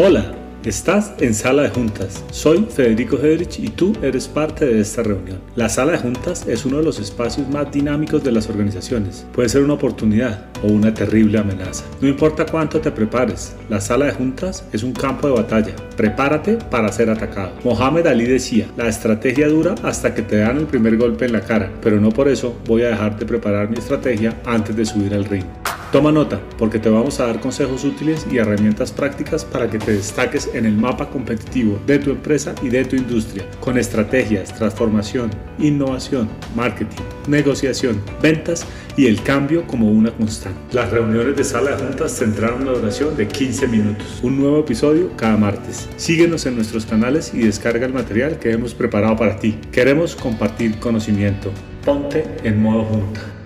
Hola, estás en Sala de Juntas. Soy Federico Hedrich y tú eres parte de esta reunión. La Sala de Juntas es uno de los espacios más dinámicos de las organizaciones. Puede ser una oportunidad o una terrible amenaza. No importa cuánto te prepares, la Sala de Juntas es un campo de batalla. Prepárate para ser atacado. Mohamed Ali decía, la estrategia dura hasta que te dan el primer golpe en la cara, pero no por eso voy a dejar de preparar mi estrategia antes de subir al ring. Toma nota, porque te vamos a dar consejos útiles y herramientas prácticas para que te destaques en el mapa competitivo de tu empresa y de tu industria, con estrategias, transformación, innovación, marketing, negociación, ventas y el cambio como una constante. Las reuniones de sala de juntas tendrán una duración de 15 minutos. Un nuevo episodio cada martes. Síguenos en nuestros canales y descarga el material que hemos preparado para ti. Queremos compartir conocimiento. Ponte en modo junta.